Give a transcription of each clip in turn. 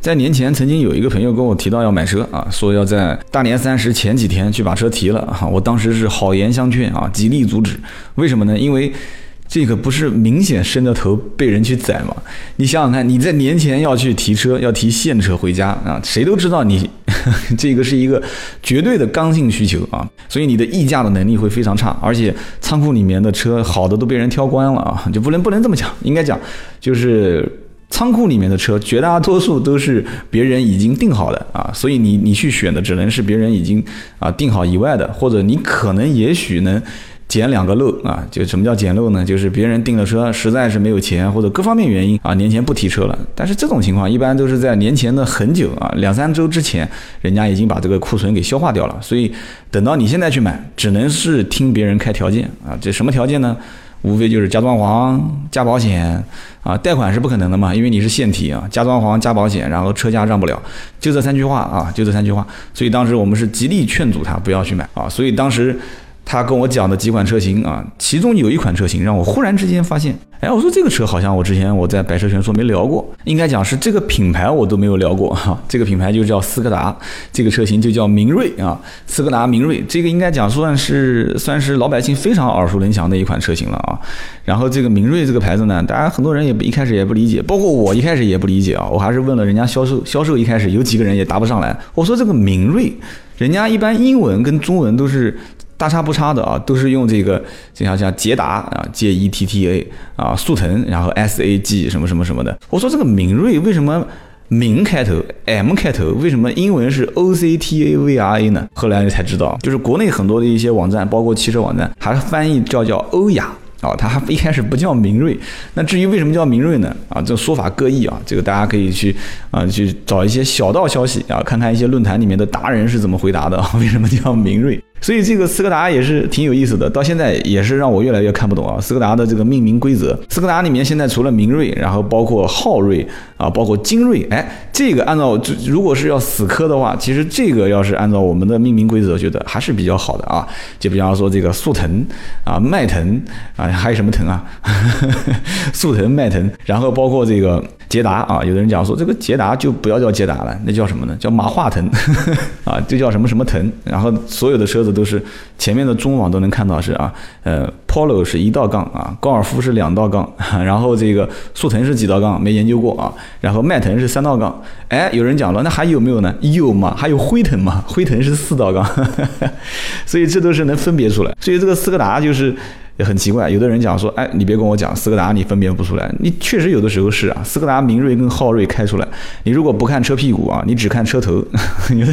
在年前，曾经有一个朋友跟我提到要买车啊，说要在大年三十前几天去把车提了啊。我当时是好言相劝啊，极力阻止。为什么呢？因为这个不是明显伸着头被人去宰吗？你想想看，你在年前要去提车，要提现车回家啊，谁都知道你 这个是一个绝对的刚性需求啊，所以你的议价的能力会非常差，而且仓库里面的车好的都被人挑光了啊，就不能不能这么讲，应该讲就是。仓库里面的车，绝大多数都是别人已经定好的啊，所以你你去选的只能是别人已经啊定好以外的，或者你可能也许能捡两个漏啊。就什么叫捡漏呢？就是别人订了车，实在是没有钱或者各方面原因啊，年前不提车了。但是这种情况一般都是在年前的很久啊，两三周之前，人家已经把这个库存给消化掉了。所以等到你现在去买，只能是听别人开条件啊。这什么条件呢？无非就是加装潢、加保险啊，贷款是不可能的嘛，因为你是现提啊，加装潢、加保险，然后车价让不了，就这三句话啊，就这三句话。所以当时我们是极力劝阻他不要去买啊。所以当时他跟我讲的几款车型啊，其中有一款车型让我忽然之间发现。哎，我说这个车好像我之前我在百车全说没聊过，应该讲是这个品牌我都没有聊过哈。这个品牌就叫斯柯达，这个车型就叫明锐啊，斯柯达明锐，这个应该讲算是算是老百姓非常耳熟能详的一款车型了啊。然后这个明锐这个牌子呢，大家很多人也一开始也不理解，包括我一开始也不理解啊。我还是问了人家销售，销售一开始有几个人也答不上来。我说这个明锐，人家一般英文跟中文都是。大差不差的啊，都是用这个，就像像捷达啊，J E T T A 啊，速腾，然后 S A G 什么什么什么的。我说这个明锐为什么明开头 M 开头，为什么英文是 O C T A V R A 呢？后来才知道，就是国内很多的一些网站，包括汽车网站，还翻译叫叫欧雅。啊，它还一开始不叫明锐，那至于为什么叫明锐呢？啊，这说法各异啊，这个大家可以去啊去找一些小道消息啊，看看一些论坛里面的达人是怎么回答的，为什么叫明锐？所以这个斯柯达也是挺有意思的，到现在也是让我越来越看不懂啊，斯柯达的这个命名规则。斯柯达里面现在除了明锐，然后包括昊锐啊，包括精锐，哎，这个按照如果是要死磕的话，其实这个要是按照我们的命名规则，觉得还是比较好的啊。就比方说这个速腾啊，迈腾啊。还有什么腾啊？速腾、迈腾，然后包括这个捷达啊。有的人讲说，这个捷达就不要叫捷达了，那叫什么呢？叫马化腾 啊，就叫什么什么腾。然后所有的车子都是前面的中网都能看到是啊，呃，Polo 是一道杠啊，高尔夫是两道杠，然后这个速腾是几道杠？没研究过啊。然后迈腾是三道杠。哎，有人讲了，那还有没有呢？有嘛？还有辉腾嘛？辉腾是四道杠。所以这都是能分别出来。所以这个斯柯达就是。也很奇怪，有的人讲说，哎，你别跟我讲斯柯达，你分辨不出来。你确实有的时候是啊，斯柯达明锐跟昊锐开出来，你如果不看车屁股啊，你只看车头，有的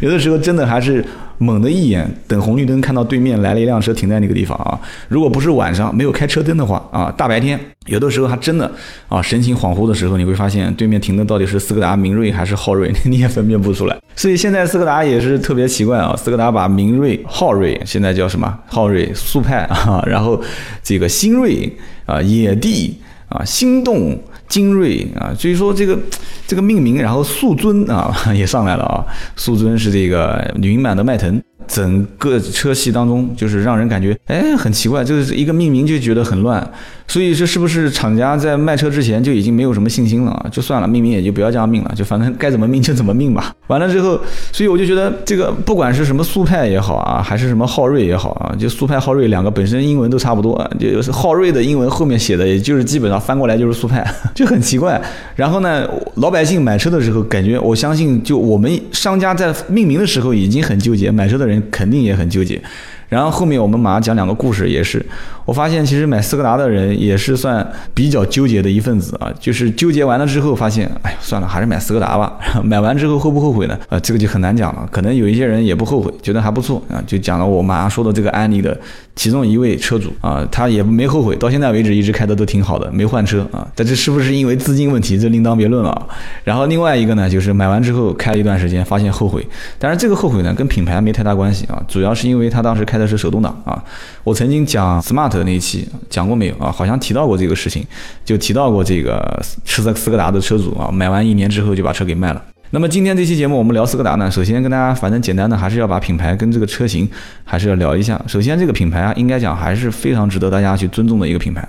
有的时候真的还是。猛的一眼，等红绿灯看到对面来了一辆车停在那个地方啊！如果不是晚上没有开车灯的话啊，大白天有的时候还真的啊，神情恍惚的时候，你会发现对面停的到底是斯柯达明锐还是昊锐，你也分辨不出来。所以现在斯柯达也是特别奇怪啊，斯柯达把明锐、昊锐现在叫什么？昊锐、速派啊，然后这个新锐啊、野地啊、心动。精锐啊，所以说这个这个命名，然后速尊啊 也上来了啊，速尊是这个女版的迈腾。整个车系当中，就是让人感觉，哎，很奇怪，就是一个命名就觉得很乱，所以这是不是厂家在卖车之前就已经没有什么信心了啊？就算了，命名也就不要这样命了，就反正该怎么命就怎么命吧。完了之后，所以我就觉得这个不管是什么速派也好啊，还是什么昊锐也好啊，就速派昊锐两个本身英文都差不多，就是昊锐的英文后面写的也就是基本上翻过来就是速派，就很奇怪。然后呢，老百姓买车的时候感觉，我相信就我们商家在命名的时候已经很纠结，买车的人。肯定也很纠结，然后后面我们马上讲两个故事，也是我发现其实买斯柯达的人也是算比较纠结的一份子啊，就是纠结完了之后发现，哎呀算了，还是买斯柯达吧。买完之后后不后悔呢？啊，这个就很难讲了。可能有一些人也不后悔，觉得还不错啊。就讲了我马上说的这个案例的其中一位车主啊，他也没后悔，到现在为止一直开的都挺好的，没换车啊。但这是不是因为资金问题？这另当别论了。然后另外一个呢，就是买完之后开了一段时间，发现后悔。但是这个后悔呢，跟品牌没太大关系啊，主要是因为他当时开的是手动挡啊。我曾经讲 smart 的那一期讲过没有啊？好像提到过这个事情，就提到过这个斯斯柯达的车主啊，买完一年之后就把车给卖了。那么今天这期节目我们聊斯柯达呢，首先跟大家反正简单的还是要把品牌跟这个车型还是要聊一下。首先这个品牌啊，应该讲还是非常值得大家去尊重的一个品牌。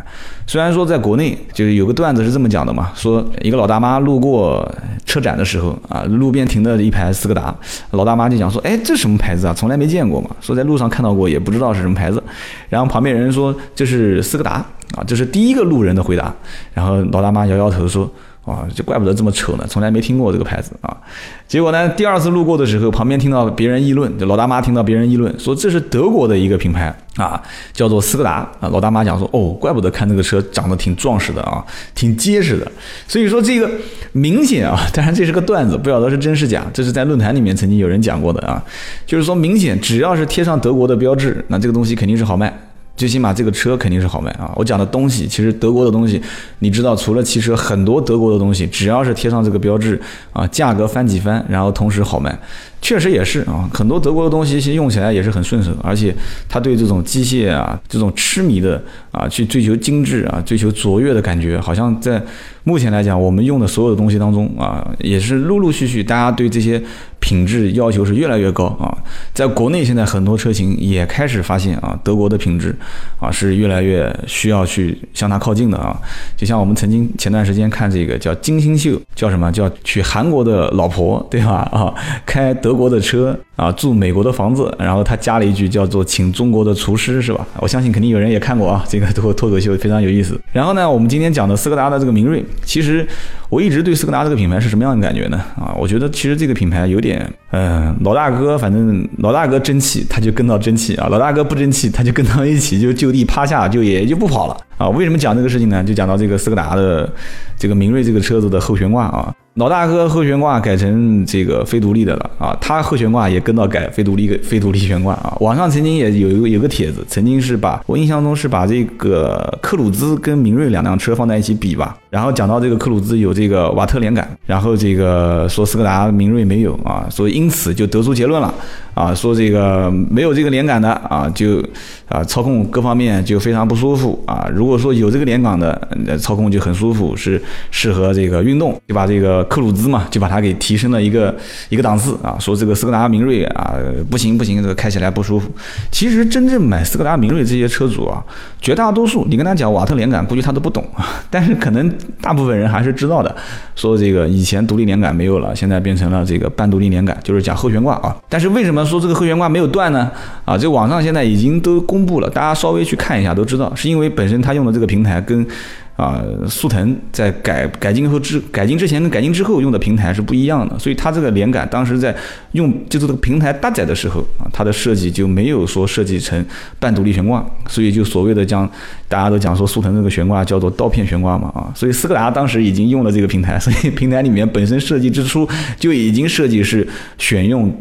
虽然说在国内就是有个段子是这么讲的嘛，说一个老大妈路过车展的时候啊，路边停的一排斯柯达，老大妈就讲说，哎，这什么牌子啊？从来没见过嘛。说在路上看到过，也不知道是什么牌子。然后旁边人说这是斯柯达啊，这是第一个路人的回答。然后老大妈摇摇头说。啊，就怪不得这么丑呢，从来没听过这个牌子啊。结果呢，第二次路过的时候，旁边听到别人议论，就老大妈听到别人议论，说这是德国的一个品牌啊，叫做斯柯达啊。老大妈讲说，哦，怪不得看这个车长得挺壮实的啊，挺结实的。所以说这个明显啊，当然这是个段子，不晓得是真是假。这是在论坛里面曾经有人讲过的啊，就是说明显只要是贴上德国的标志，那这个东西肯定是好卖。最起码这个车肯定是好卖啊！我讲的东西，其实德国的东西，你知道，除了汽车，很多德国的东西，只要是贴上这个标志啊，价格翻几番，然后同时好卖。确实也是啊，很多德国的东西其实用起来也是很顺手，而且他对这种机械啊，这种痴迷的啊，去追求精致啊，追求卓越的感觉，好像在目前来讲，我们用的所有的东西当中啊，也是陆陆续续大家对这些品质要求是越来越高啊。在国内现在很多车型也开始发现啊，德国的品质啊是越来越需要去向它靠近的啊。就像我们曾经前段时间看这个叫金星秀，叫什么叫娶韩国的老婆，对吧？啊，开德。德国的车啊，住美国的房子，然后他加了一句叫做“请中国的厨师”，是吧？我相信肯定有人也看过啊，这个脱脱口秀非常有意思。然后呢，我们今天讲的斯柯达的这个明锐，其实我一直对斯柯达这个品牌是什么样的感觉呢？啊，我觉得其实这个品牌有点，嗯，老大哥，反正老大哥争气，他就跟到争气啊；老大哥不争气，他就跟到一起，就就地趴下，就也就不跑了啊。为什么讲这个事情呢？就讲到这个斯柯达的这个明锐这个车子的后悬挂啊。老大哥后悬挂改成这个非独立的了啊，他后悬挂也跟到改非独立非独立悬挂啊。网上曾经也有一个有个帖子，曾经是把我印象中是把这个克鲁兹跟明锐两辆车放在一起比吧，然后讲到这个克鲁兹有这个瓦特连杆，然后这个说斯柯达明锐没有啊，所以因此就得出结论了啊，说这个没有这个连杆的啊，就啊操控各方面就非常不舒服啊。如果说有这个连杆的，操控就很舒服，是适合这个运动，就把这个。克鲁兹嘛，就把它给提升了一个一个档次啊，说这个斯柯达明锐啊不行不行，这个开起来不舒服。其实真正买斯柯达明锐这些车主啊，绝大多数你跟他讲瓦特连杆，估计他都不懂啊。但是可能大部分人还是知道的，说这个以前独立连杆没有了，现在变成了这个半独立连杆，就是讲后悬挂啊。但是为什么说这个后悬挂没有断呢？啊，这网上现在已经都公布了，大家稍微去看一下都知道，是因为本身它用的这个平台跟。啊，速腾在改改进后之改进之前跟改进之后用的平台是不一样的，所以它这个连杆当时在用就是这个平台搭载的时候啊，它的设计就没有说设计成半独立悬挂，所以就所谓的将大家都讲说速腾这个悬挂叫做刀片悬挂嘛啊，所以斯柯达当时已经用了这个平台，所以平台里面本身设计之初就已经设计是选用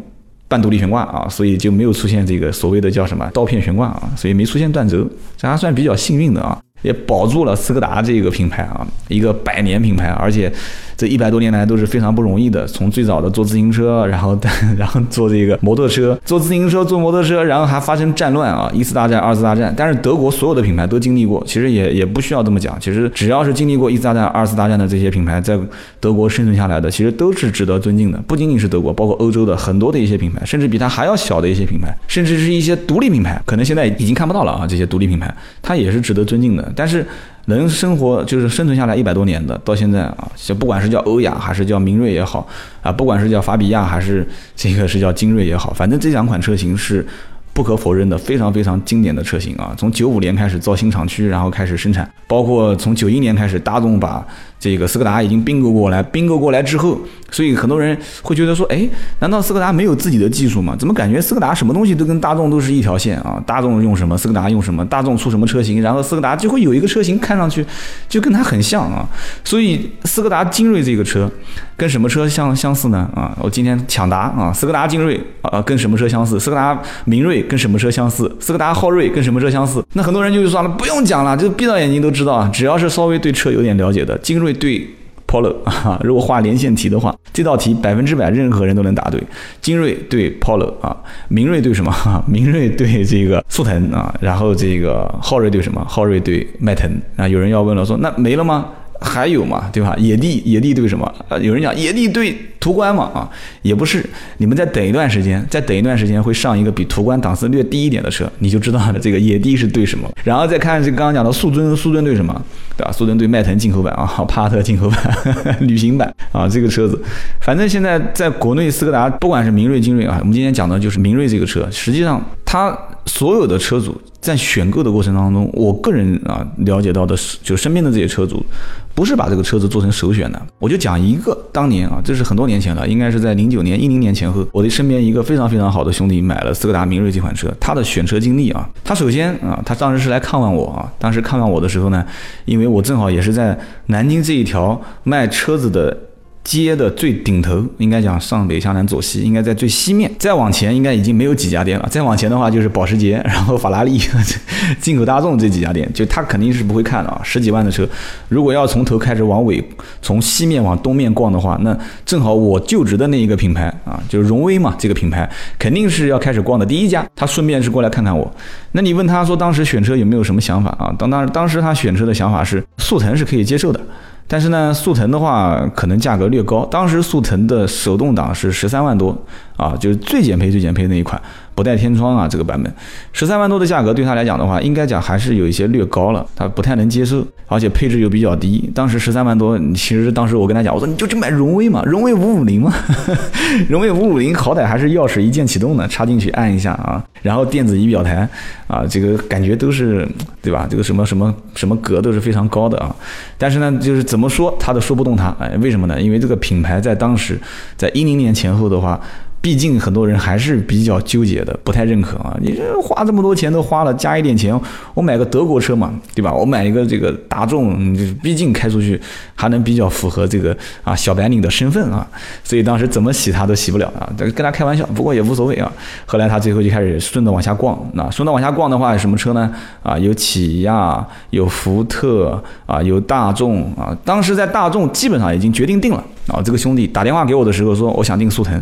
半独立悬挂啊，所以就没有出现这个所谓的叫什么刀片悬挂啊，所以没出现断轴，这还算比较幸运的啊。也保住了斯柯达这个品牌啊，一个百年品牌，而且。这一百多年来都是非常不容易的，从最早的坐自行车，然后 然后坐这个摩托车，坐自行车，坐摩托车，然后还发生战乱啊，一次大战，二次大战。但是德国所有的品牌都经历过，其实也也不需要这么讲，其实只要是经历过一次大战、二次大战的这些品牌，在德国生存下来的，其实都是值得尊敬的。不仅仅是德国，包括欧洲的很多的一些品牌，甚至比它还要小的一些品牌，甚至是一些独立品牌，可能现在已经看不到了啊。这些独立品牌，它也是值得尊敬的。但是。能生活就是生存下来一百多年的，到现在啊，就不管是叫欧雅还是叫明锐也好啊，不管是叫法比亚还是这个是叫精锐也好，反正这两款车型是不可否认的非常非常经典的车型啊。从九五年开始造新厂区，然后开始生产，包括从九一年开始，大众把这个斯柯达已经并购过来，并购过来之后，所以很多人会觉得说，哎，难道斯柯达没有自己的技术吗？怎么感觉斯柯达什么东西都跟大众都是一条线啊？大众用什么，斯柯达用什么？大众出什么车型，然后斯柯达就会有一个车型看上去就跟它很像啊。所以斯柯达精锐这个车跟什么车相相似呢？啊，我今天抢答啊，斯柯达精锐啊跟什么车相似？斯柯达明锐跟什么车相似？斯柯达昊锐跟什么车相似？那很多人就说了，不用讲了，就闭到眼睛都知道啊，只要是稍微对车有点了解的，精锐。对，Polo 啊，如果画连线题的话，这道题百分之百任何人都能答对。精锐对 Polo 啊，明锐对什么？明锐对这个速腾啊，然后这个昊锐对什么？昊锐对迈腾啊。有人要问了，说那没了吗？还有嘛，对吧？野地，野地对什么？呃，有人讲野地对途观嘛，啊，也不是。你们再等一段时间，再等一段时间会上一个比途观档次略低一点的车，你就知道了。这个野地是对什么？然后再看这刚刚讲的速尊，速尊对什么？对吧？速尊对迈腾进口版啊，帕萨特进口版，旅行版啊，这个车子，反正现在在国内斯柯达，不管是明锐、精锐啊，我们今天讲的就是明锐这个车，实际上它所有的车主。在选购的过程当中，我个人啊了解到的是，就身边的这些车主，不是把这个车子做成首选的。我就讲一个，当年啊，这是很多年前了，应该是在零九年、一零年前后，我的身边一个非常非常好的兄弟买了斯柯达明锐这款车。他的选车经历啊，他首先啊，他当时是来看望我啊，当时看望我的时候呢，因为我正好也是在南京这一条卖车子的。街的最顶头，应该讲上北下南左西，应该在最西面。再往前，应该已经没有几家店了。再往前的话，就是保时捷，然后法拉利、进口大众这几家店，就他肯定是不会看的啊。十几万的车，如果要从头开始往尾，从西面往东面逛的话，那正好我就职的那一个品牌啊，就是荣威嘛，这个品牌肯定是要开始逛的第一家。他顺便是过来看看我。那你问他说，当时选车有没有什么想法啊？当当当时他选车的想法是，速腾是可以接受的。但是呢，速腾的话可能价格略高。当时速腾的手动挡是十三万多啊，就是最减配、最减配那一款，不带天窗啊，这个版本，十三万多的价格对他来讲的话，应该讲还是有一些略高了，他不太能接受，而且配置又比较低。当时十三万多，其实当时我跟他讲，我说你就去买荣威嘛，荣威五五零嘛，荣威五五零好歹还是钥匙一键启动的，插进去按一下啊，然后电子仪表台啊，这个感觉都是对吧？这个什么什么什么格都是非常高的啊。但是呢，就是怎么说他都说不动他，哎，为什么呢？因为这个品牌在当时，在一零年前后的话。毕竟很多人还是比较纠结的，不太认可啊！你这花这么多钱都花了，加一点钱，我买个德国车嘛，对吧？我买一个这个大众，毕竟开出去还能比较符合这个啊小白领的身份啊。所以当时怎么洗他都洗不了啊这，跟他开玩笑，不过也无所谓啊。后来他最后就开始顺着往下逛，那顺着往下逛的话，什么车呢？啊，有起亚，有福特，啊，有大众啊。当时在大众基本上已经决定定了啊。这个兄弟打电话给我的时候说，我想订速腾。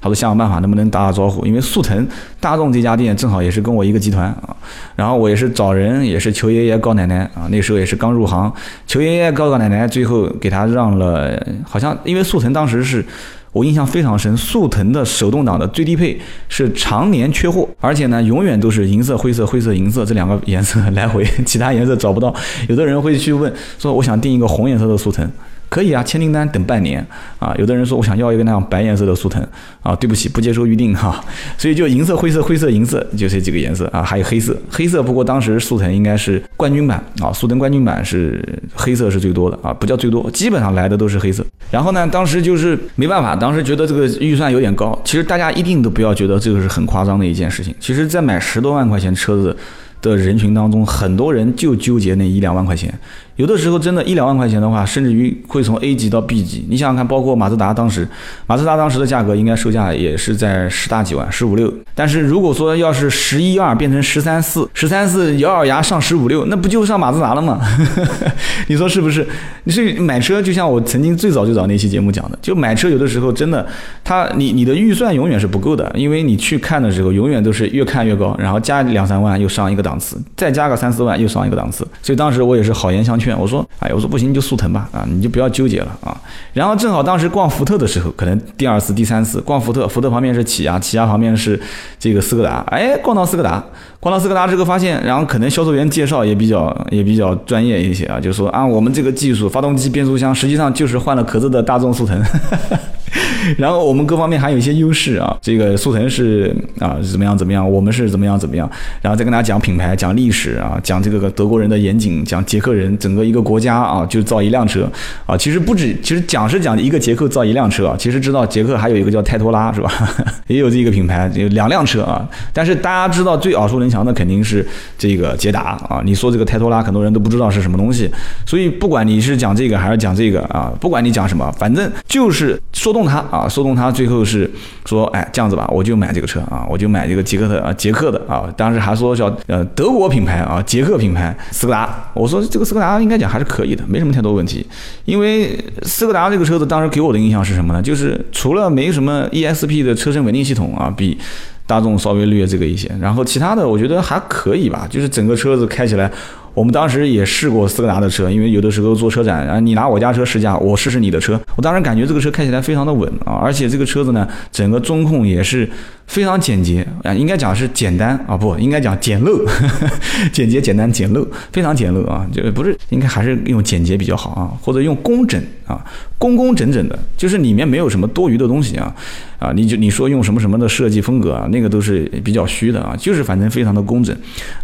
他说想想办法，能不能打打招呼？因为速腾、大众这家店正好也是跟我一个集团啊。然后我也是找人，也是求爷爷告奶奶啊。那时候也是刚入行，求爷爷告告奶奶，最后给他让了。好像因为速腾当时是我印象非常深，速腾的手动挡的最低配是常年缺货，而且呢永远都是银色、灰色、灰色、银色这两个颜色 来回，其他颜色找不到。有的人会去问说，我想订一个红颜色的速腾。可以啊，签订单等半年啊。有的人说我想要一个那样白颜色的速腾啊，对不起，不接受预定哈。所以就银色、灰色、灰色、银色，就这几个颜色啊，还有黑色。黑色不过当时速腾应该是冠军版啊，速腾冠军版是黑色是最多的啊，不叫最多，基本上来的都是黑色。然后呢，当时就是没办法，当时觉得这个预算有点高。其实大家一定都不要觉得这个是很夸张的一件事情。其实，在买十多万块钱车子的人群当中，很多人就纠结那一两万块钱。有的时候真的，一两万块钱的话，甚至于会从 A 级到 B 级。你想想看，包括马自达当时，马自达当时的价格应该售价也是在十大几万，十五六。但是如果说要是十一二变成十三四，十三四咬咬牙上十五六，那不就上马自达了吗？你说是不是？你是买车，就像我曾经最早最早那期节目讲的，就买车有的时候真的，他你你的预算永远是不够的，因为你去看的时候，永远都是越看越高，然后加两三万又上一个档次，再加个三四万又上一个档次。所以当时我也是好言相劝。我说，哎，我说不行，就速腾吧，啊，你就不要纠结了啊。然后正好当时逛福特的时候，可能第二次、第三次逛福特，福特旁边是起亚，起亚旁边是这个斯柯达，哎，逛到斯柯达，逛到斯柯达之后发现，然后可能销售员介绍也比较也比较专业一些啊，就说啊，我们这个技术，发动机、变速箱实际上就是换了壳子的大众速腾。然后我们各方面还有一些优势啊，这个速腾是啊怎么样怎么样，我们是怎么样怎么样，然后再跟大家讲品牌、讲历史啊，讲这个德国人的严谨，讲捷克人整个一个国家啊就造一辆车啊，其实不止，其实讲是讲一个捷克造一辆车啊，其实知道捷克还有一个叫泰托拉是吧？也有这一个品牌，有两辆车啊，但是大家知道最耳熟能详的肯定是这个捷达啊，你说这个泰托拉，很多人都不知道是什么东西，所以不管你是讲这个还是讲这个啊，不管你讲什么，反正就是说动它啊，说动它，最后是说，哎，这样子吧，我就买这个车啊，我就买这个捷克的啊，捷克的啊，当时还说叫呃德国品牌啊，捷克品牌斯柯达，我说这个斯柯达应该讲还是可以的，没什么太多问题，因为斯柯达这个车子当时给我的印象是什么呢？就是除了没什么 ESP 的车身稳定系统啊，比大众稍微略这个一些，然后其他的我觉得还可以吧，就是整个车子开起来。我们当时也试过斯柯达的车，因为有的时候做车展，然后，你拿我家车试驾，我试试你的车，我当时感觉这个车开起来非常的稳啊，而且这个车子呢，整个中控也是非常简洁啊，应该讲是简单啊，不应该讲简陋，简洁、简单、简陋，非常简陋啊，就不是应该还是用简洁比较好啊，或者用工整啊，工工整整的，就是里面没有什么多余的东西啊，啊，你就你说用什么什么的设计风格啊，那个都是比较虚的啊，就是反正非常的工整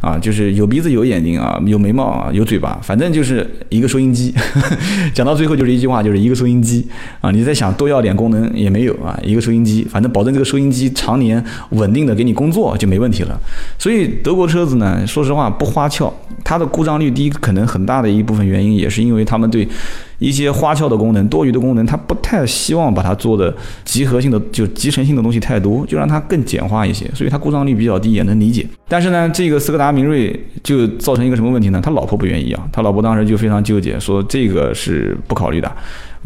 啊，就是有鼻子有眼睛啊，有。眉毛啊，有嘴巴，反正就是一个收音机。讲到最后就是一句话，就是一个收音机啊。你在想多要点功能也没有啊，一个收音机，反正保证这个收音机常年稳定的给你工作就没问题了。所以德国车子呢，说实话不花俏，它的故障率低，可能很大的一部分原因也是因为他们对。一些花俏的功能、多余的功能，它不太希望把它做的集合性的、就集成性的东西太多，就让它更简化一些，所以它故障率比较低，也能理解。但是呢，这个斯柯达明锐就造成一个什么问题呢？他老婆不愿意啊，他老婆当时就非常纠结，说这个是不考虑的。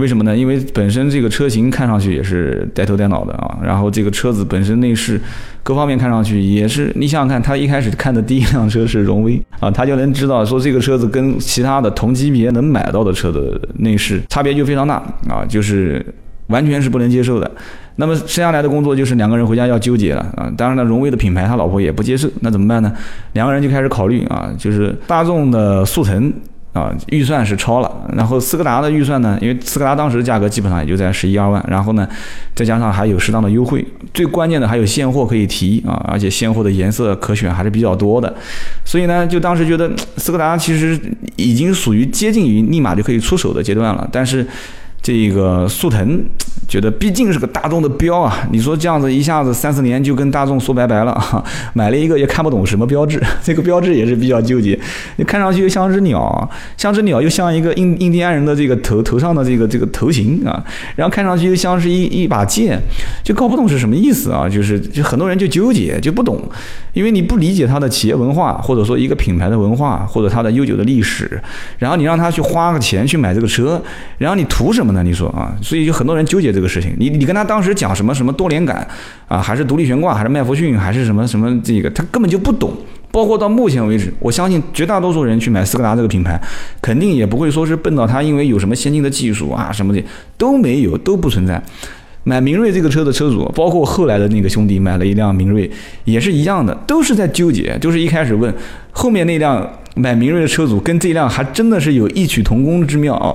为什么呢？因为本身这个车型看上去也是呆头呆脑的啊，然后这个车子本身内饰各方面看上去也是，你想想看，他一开始看的第一辆车是荣威啊，他就能知道说这个车子跟其他的同级别能买到的车的内饰差别就非常大啊，就是完全是不能接受的。那么剩下来的工作就是两个人回家要纠结了啊。当然了，荣威的品牌他老婆也不接受，那怎么办呢？两个人就开始考虑啊，就是大众的速腾。啊，预算是超了，然后斯柯达的预算呢？因为斯柯达当时的价格基本上也就在十一二万，然后呢，再加上还有适当的优惠，最关键的还有现货可以提啊，而且现货的颜色可选还是比较多的，所以呢，就当时觉得斯柯达其实已经属于接近于立马就可以出手的阶段了，但是。这个速腾觉得毕竟是个大众的标啊，你说这样子一下子三四年就跟大众说拜拜了啊，买了一个也看不懂什么标志，这个标志也是比较纠结。你看上去又像只鸟，像只鸟又像一个印印第安人的这个头头上的这个这个头型啊，然后看上去又像是一一把剑，就搞不懂是什么意思啊，就是就很多人就纠结就不懂，因为你不理解它的企业文化，或者说一个品牌的文化，或者它的悠久的历史，然后你让他去花个钱去买这个车，然后你图什么？那你说啊，所以就很多人纠结这个事情。你你跟他当时讲什么什么多连杆啊，还是独立悬挂，还是麦弗逊，还是什么什么这个，他根本就不懂。包括到目前为止，我相信绝大多数人去买斯柯达这个品牌，肯定也不会说是奔到它，因为有什么先进的技术啊什么的都没有，都不存在。买明锐这个车的车主，包括后来的那个兄弟买了一辆明锐，也是一样的，都是在纠结。就是一开始问，后面那辆买明锐的车主跟这辆还真的是有异曲同工之妙啊。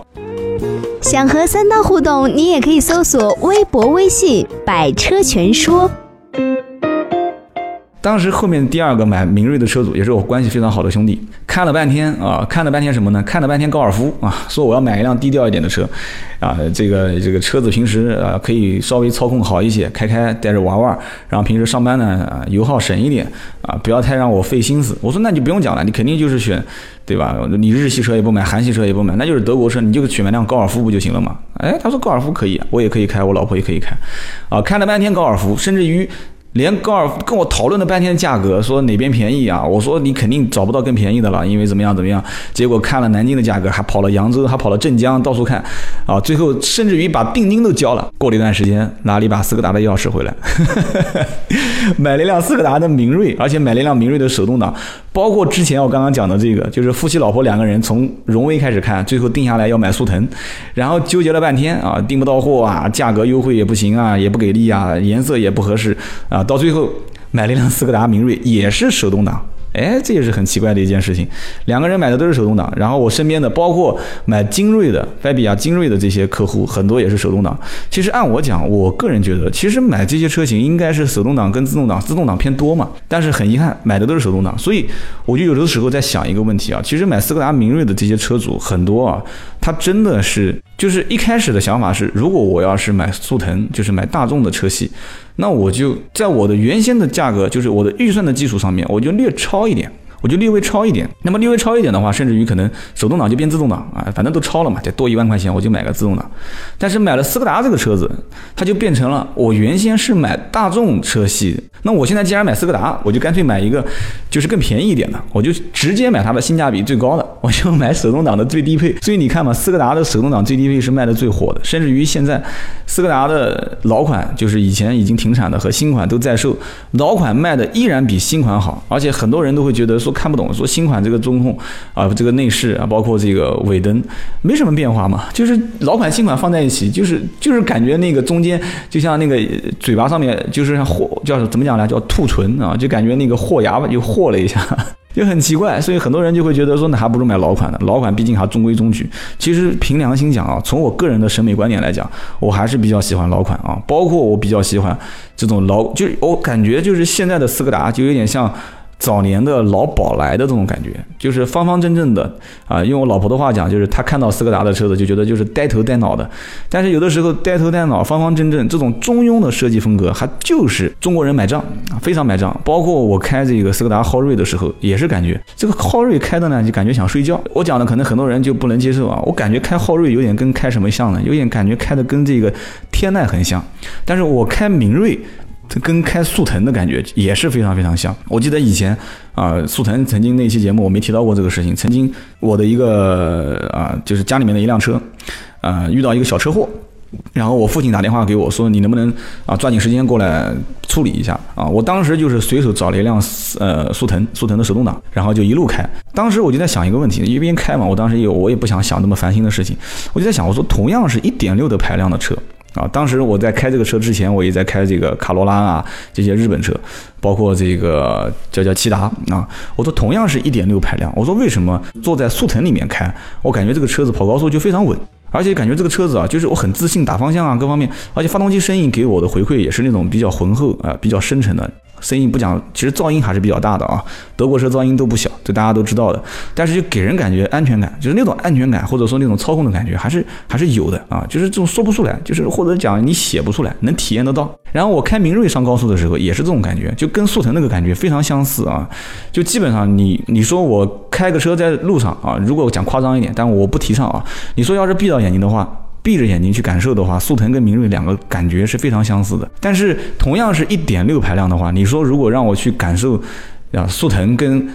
想和三刀互动，你也可以搜索微博、微信“百车全说”。当时后面第二个买明锐的车主也是我关系非常好的兄弟，看了半天啊，看了半天什么呢？看了半天高尔夫啊，说我要买一辆低调一点的车，啊，这个这个车子平时啊可以稍微操控好一些，开开带着玩玩，然后平时上班呢油耗省一点啊，不要太让我费心思。我说那就不用讲了，你肯定就是选，对吧？你日系车也不买，韩系车也不买，那就是德国车，你就选买辆高尔夫不就行了嘛？哎，他说高尔夫可以，我也可以开，我老婆也可以开，啊，看了半天高尔夫，甚至于。连高尔夫跟我讨论了半天价格，说哪边便宜啊？我说你肯定找不到更便宜的了，因为怎么样怎么样？结果看了南京的价格，还跑了扬州，还跑了镇江，到处看，啊，最后甚至于把定金都交了。过了一段时间，拿了一把斯柯达的钥匙回来，买了一辆斯柯达的明锐，而且买了一辆明锐的手动挡。包括之前我刚刚讲的这个，就是夫妻老婆两个人从荣威开始看，最后定下来要买速腾，然后纠结了半天啊，订不到货啊，价格优惠也不行啊，也不给力啊，颜色也不合适啊，到最后买了一辆斯柯达明锐，也是手动挡，哎，这也是很奇怪的一件事情。两个人买的都是手动挡，然后我身边的包括买精锐的、菲比亚精锐的这些客户，很多也是手动挡。其实按我讲，我个人觉得，其实买这些车型应该是手动挡跟自动挡，自动挡偏多嘛。但是很遗憾，买的都是手动挡，所以我就有的时候在想一个问题啊，其实买斯柯达明锐的这些车主很多啊，他真的是就是一开始的想法是，如果我要是买速腾，就是买大众的车系。那我就在我的原先的价格，就是我的预算的基础上面，我就略超一点。我就略微超一点，那么略微超一点的话，甚至于可能手动挡就变自动挡啊，反正都超了嘛，得多一万块钱我就买个自动挡。但是买了斯柯达这个车子，它就变成了我原先是买大众车系，那我现在既然买斯柯达，我就干脆买一个就是更便宜一点的，我就直接买它的性价比最高的，我就买手动挡的最低配。所以你看嘛，斯柯达的手动挡最低配是卖的最火的，甚至于现在斯柯达的老款，就是以前已经停产的和新款都在售，老款卖的依然比新款好，而且很多人都会觉得说。看不懂，说新款这个中控啊，这个内饰啊，包括这个尾灯，没什么变化嘛，就是老款新款放在一起，就是就是感觉那个中间就像那个嘴巴上面就是像豁叫怎么讲呢？叫兔唇啊，就感觉那个豁牙吧，又豁了一下，就很奇怪，所以很多人就会觉得说，那还不如买老款的，老款毕竟还中规中矩。其实凭良心讲啊，从我个人的审美观点来讲，我还是比较喜欢老款啊，包括我比较喜欢这种老，就是我感觉就是现在的斯柯达就有点像。早年的老宝来的这种感觉，就是方方正正的啊。用我老婆的话讲，就是她看到斯柯达的车子就觉得就是呆头呆脑的。但是有的时候呆头呆脑、方方正正这种中庸的设计风格，还就是中国人买账，非常买账。包括我开这个斯柯达昊锐的时候，也是感觉这个昊锐开的呢，就感觉想睡觉。我讲的可能很多人就不能接受啊。我感觉开昊锐有点跟开什么像呢？有点感觉开的跟这个天籁很像。但是我开明锐。这跟开速腾的感觉也是非常非常像。我记得以前啊，速腾曾经那期节目我没提到过这个事情。曾经我的一个啊，就是家里面的一辆车，啊，遇到一个小车祸，然后我父亲打电话给我说，你能不能啊抓紧时间过来处理一下啊？我当时就是随手找了一辆呃速腾，速腾的手动挡，然后就一路开。当时我就在想一个问题，一边开嘛，我当时也我也不想想那么烦心的事情，我就在想，我说同样是一点六的排量的车。啊，当时我在开这个车之前，我也在开这个卡罗拉啊，这些日本车，包括这个叫叫骐达啊。我说同样是一点六排量，我说为什么坐在速腾里面开，我感觉这个车子跑高速就非常稳，而且感觉这个车子啊，就是我很自信打方向啊，各方面，而且发动机声音给我的回馈也是那种比较浑厚啊，比较深沉的。声音不讲，其实噪音还是比较大的啊。德国车噪音都不小，这大家都知道的。但是就给人感觉安全感，就是那种安全感，或者说那种操控的感觉，还是还是有的啊。就是这种说不出来，就是或者讲你写不出来，能体验得到。然后我开明锐上高速的时候，也是这种感觉，就跟速腾那个感觉非常相似啊。就基本上你你说我开个车在路上啊，如果讲夸张一点，但我不提倡啊。你说要是闭到眼睛的话。闭着眼睛去感受的话，速腾跟明锐两个感觉是非常相似的。但是同样是一点六排量的话，你说如果让我去感受啊，速腾跟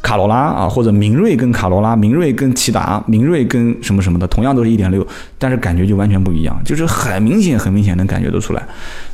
卡罗拉啊，或者明锐跟卡罗拉，明锐跟骐达，明锐跟什么什么的，同样都是一点六，但是感觉就完全不一样，就是很明显很明显能感觉得出来。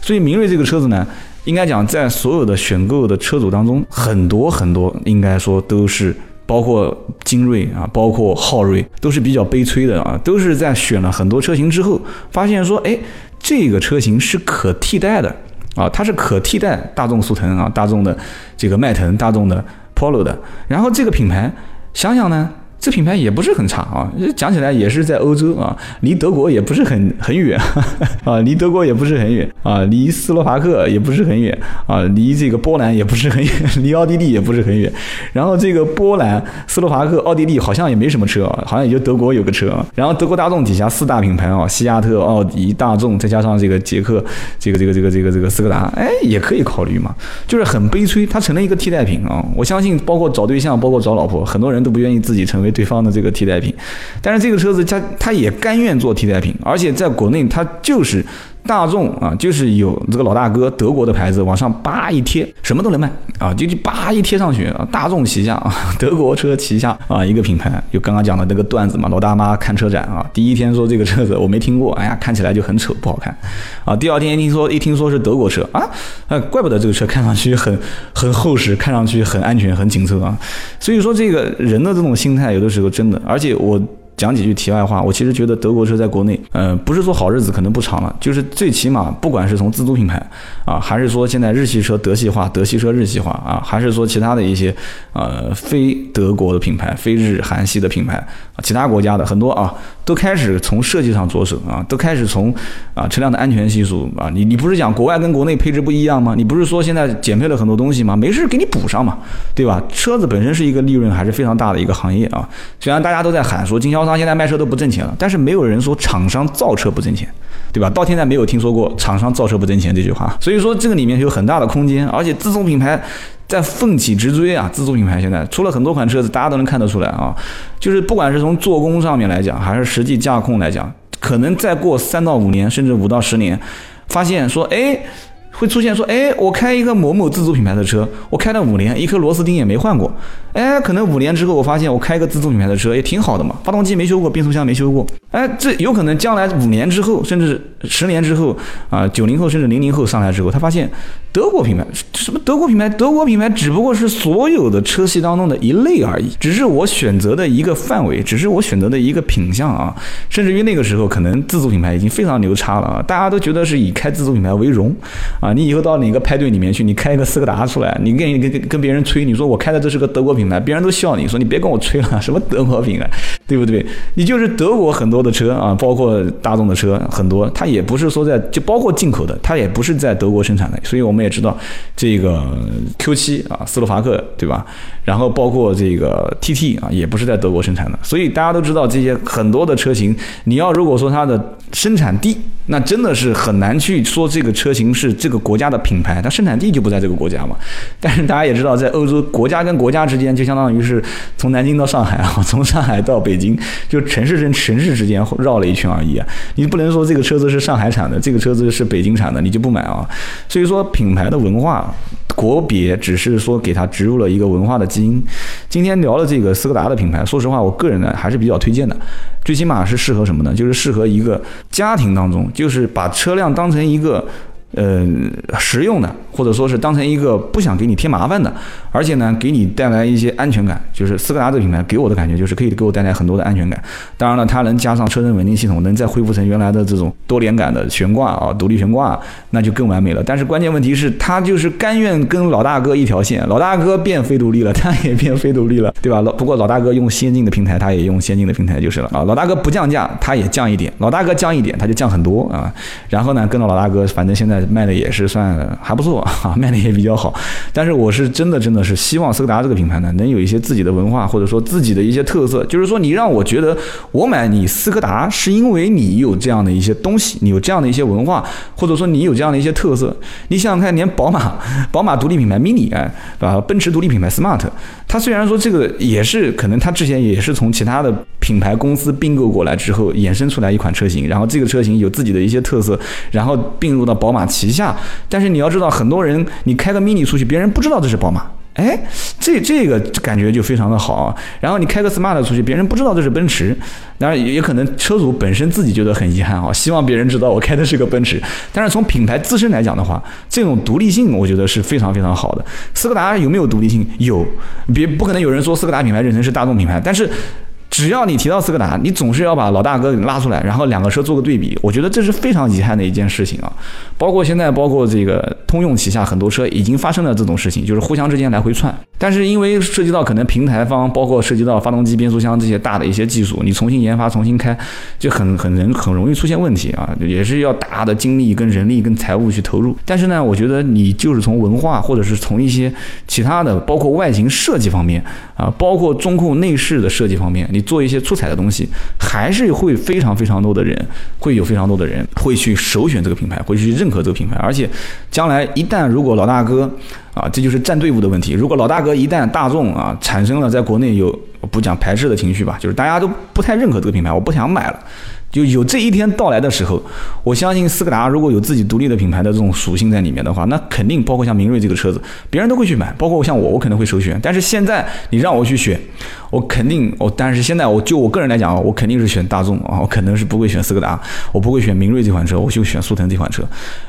所以明锐这个车子呢，应该讲在所有的选购的车主当中，很多很多应该说都是。包括精锐啊，包括昊锐，都是比较悲催的啊，都是在选了很多车型之后，发现说，哎，这个车型是可替代的啊，它是可替代大众速腾啊，大众的这个迈腾，大众的 Polo 的，然后这个品牌，想想呢。这品牌也不是很差啊，讲起来也是在欧洲啊，离德国也不是很很远 啊，离德国也不是很远啊，离斯洛伐克也不是很远啊，离这个波兰也不是很远，离奥地利也不是很远。然后这个波兰、斯洛伐克、奥地利好像也没什么车啊，好像也就德国有个车。然后德国大众底下四大品牌啊，西亚特、奥迪、大众，再加上这个捷克这个这个这个这个这个斯柯达，哎，也可以考虑嘛。就是很悲催，它成了一个替代品啊。我相信，包括找对象，包括找老婆，很多人都不愿意自己成为。对方的这个替代品，但是这个车子它它也甘愿做替代品，而且在国内它就是。大众啊，就是有这个老大哥德国的牌子往上叭一贴，什么都能卖啊，就就叭一贴上去啊，大众旗下啊，德国车旗下啊，一个品牌，就刚刚讲的那个段子嘛，老大妈看车展啊，第一天说这个车子我没听过，哎呀，看起来就很丑，不好看啊，第二天一听说一听说是德国车啊，呃，怪不得这个车看上去很很厚实，看上去很安全，很紧凑啊，所以说这个人的这种心态有的时候真的，而且我。讲几句题外话，我其实觉得德国车在国内，呃，不是说好日子可能不长了，就是最起码不管是从自主品牌啊，还是说现在日系车德系化，德系车日系化啊，还是说其他的一些呃非德国的品牌、非日韩系的品牌啊，其他国家的很多啊，都开始从设计上着手啊，都开始从啊车辆的安全系数啊，你你不是讲国外跟国内配置不一样吗？你不是说现在减配了很多东西吗？没事给你补上嘛，对吧？车子本身是一个利润还是非常大的一个行业啊，虽然大家都在喊说经销商现在卖车都不挣钱了，但是没有人说厂商造车不挣钱，对吧？到现在没有听说过厂商造车不挣钱这句话，所以说这个里面有很大的空间，而且自主品牌在奋起直追啊！自主品牌现在出了很多款车子，大家都能看得出来啊，就是不管是从做工上面来讲，还是实际驾控来讲，可能再过三到五年，甚至五到十年，发现说，哎。会出现说，哎，我开一个某某自主品牌的车，我开了五年，一颗螺丝钉也没换过。哎，可能五年之后，我发现我开一个自主品牌的车也挺好的嘛，发动机没修过，变速箱没修过。哎，这有可能将来五年之后，甚至十年之后，啊，九零后甚至零零后上来之后，他发现德国品牌什么德国品牌，德国品牌只不过是所有的车系当中的一类而已，只是我选择的一个范围，只是我选择的一个品相啊。甚至于那个时候，可能自主品牌已经非常牛叉了啊，大家都觉得是以开自主品牌为荣啊。你以后到哪个派对里面去，你开一个斯柯达出来，你跟跟跟跟别人吹，你说我开的这是个德国品牌，别人都笑你说你别跟我吹了，什么德国品牌，对不对？你就是德国很多的车啊，包括大众的车很多，它也不是说在就包括进口的，它也不是在德国生产的，所以我们也知道这个 Q 七啊，斯洛伐克对吧？然后包括这个 TT 啊，也不是在德国生产的，所以大家都知道这些很多的车型，你要如果说它的生产地，那真的是很难去说这个车型是这个国家的品牌，它生产地就不在这个国家嘛。但是大家也知道，在欧洲国家跟国家之间，就相当于是从南京到上海啊，从上海到北京，就城市跟城市之间绕了一圈而已啊。你不能说这个车子是上海产的，这个车子是北京产的，你就不买啊。所以说品牌的文化。国别只是说给它植入了一个文化的基因。今天聊了这个斯柯达的品牌，说实话，我个人呢还是比较推荐的。最起码是适合什么呢？就是适合一个家庭当中，就是把车辆当成一个。呃，实用的，或者说是当成一个不想给你添麻烦的，而且呢，给你带来一些安全感。就是斯柯达这个品牌给我的感觉，就是可以给我带来很多的安全感。当然了，它能加上车身稳定系统，能再恢复成原来的这种多连杆的悬挂啊，独立悬挂，那就更完美了。但是关键问题是，它就是甘愿跟老大哥一条线，老大哥变非独立了，它也变非独立了，对吧？老不过老大哥用先进的平台，它也用先进的平台就是了啊。老大哥不降价，它也降一点；老大哥降一点，它就降很多啊。然后呢，跟着老大哥，反正现在。卖的也是算还不错啊，卖的也比较好。但是我是真的真的是希望斯柯达这个品牌呢，能有一些自己的文化，或者说自己的一些特色。就是说，你让我觉得我买你斯柯达是因为你有这样的一些东西，你有这样的一些文化，或者说你有这样的一些特色。你想想看，连宝马，宝马独立品牌 Mini 哎，啊，奔驰独立品牌 Smart，它虽然说这个也是可能它之前也是从其他的品牌公司并购过来之后衍生出来一款车型，然后这个车型有自己的一些特色，然后并入到宝马。旗下，但是你要知道，很多人你开个 mini 出去，别人不知道这是宝马，哎，这这个感觉就非常的好。然后你开个 smart 出去，别人不知道这是奔驰，当然也可能车主本身自己觉得很遗憾啊，希望别人知道我开的是个奔驰。但是从品牌自身来讲的话，这种独立性我觉得是非常非常好的。斯柯达有没有独立性？有，别不可能有人说斯柯达品牌认成是大众品牌，但是。只要你提到斯柯达，你总是要把老大哥给拉出来，然后两个车做个对比，我觉得这是非常遗憾的一件事情啊。包括现在，包括这个通用旗下很多车已经发生了这种事情，就是互相之间来回窜。但是因为涉及到可能平台方，包括涉及到发动机、变速箱这些大的一些技术，你重新研发、重新开，就很很人很容易出现问题啊，也是要大的精力、跟人力、跟财务去投入。但是呢，我觉得你就是从文化，或者是从一些其他的，包括外形设计方面啊，包括中控内饰的设计方面，你。做一些出彩的东西，还是会非常非常多的人，会有非常多的人会去首选这个品牌，会去认可这个品牌。而且，将来一旦如果老大哥啊，这就是站队伍的问题。如果老大哥一旦大众啊产生了在国内有不讲排斥的情绪吧，就是大家都不太认可这个品牌，我不想买了。就有这一天到来的时候，我相信斯柯达如果有自己独立的品牌的这种属性在里面的话，那肯定包括像明锐这个车子，别人都会去买，包括像我，我可能会首选。但是现在你让我去选，我肯定我，但是现在我就我个人来讲，我肯定是选大众啊，我可能是不会选斯柯达，我不会选明锐这款车，我就选速腾这款车。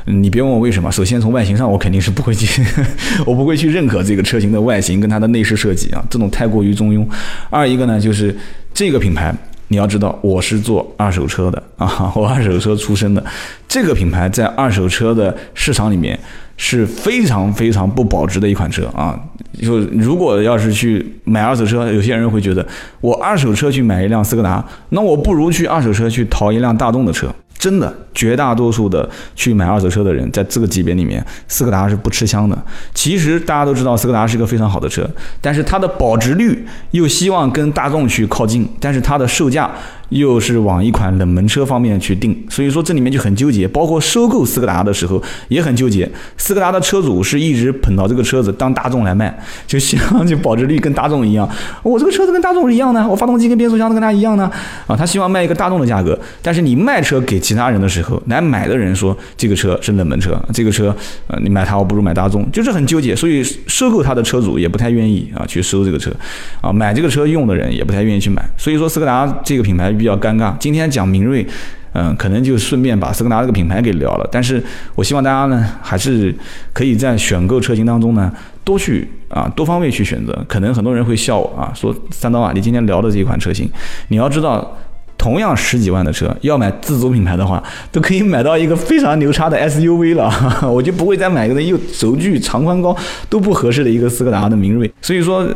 你别问我为什么，首先从外形上我肯定是不会去，我不会去认可这个车型的外形跟它的内饰设计啊，这种太过于中庸。二一个呢就是这个品牌。你要知道，我是做二手车的啊，我二手车出身的，这个品牌在二手车的市场里面是非常非常不保值的一款车啊。就如果要是去买二手车，有些人会觉得，我二手车去买一辆斯柯达，那我不如去二手车去淘一辆大众的车。真的，绝大多数的去买二手车的人，在这个级别里面，斯柯达是不吃香的。其实大家都知道，斯柯达是一个非常好的车，但是它的保值率又希望跟大众去靠近，但是它的售价。又是往一款冷门车方面去定，所以说这里面就很纠结。包括收购斯柯达的时候也很纠结。斯柯达的车主是一直捧到这个车子当大众来卖，就希望就保值率跟大众一样。我这个车子跟大众是一样的，我发动机跟变速箱都跟它一样的啊。他希望卖一个大众的价格，但是你卖车给其他人的时候，来买的人说这个车是冷门车，这个车呃你买它我不如买大众，就是很纠结。所以收购它的车主也不太愿意啊去收这个车啊，买这个车用的人也不太愿意去买。所以说斯柯达这个品牌。比较尴尬。今天讲明锐，嗯，可能就顺便把斯柯达这个品牌给聊了。但是我希望大家呢，还是可以在选购车型当中呢，多去啊，多方位去选择。可能很多人会笑我啊，说三刀啊，你今天聊的这一款车型，你要知道，同样十几万的车，要买自主品牌的话，都可以买到一个非常牛叉的 SUV 了。我就不会再买一个又轴距、长宽高都不合适的一个斯柯达的明锐。所以说。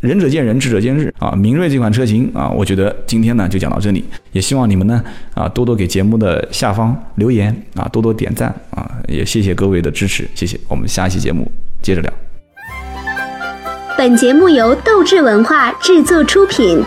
仁者见仁，智者见智啊！明锐这款车型啊，我觉得今天呢就讲到这里，也希望你们呢啊多多给节目的下方留言啊，多多点赞啊，也谢谢各位的支持，谢谢。我们下一期节目接着聊。本节目由斗志文化制作出品。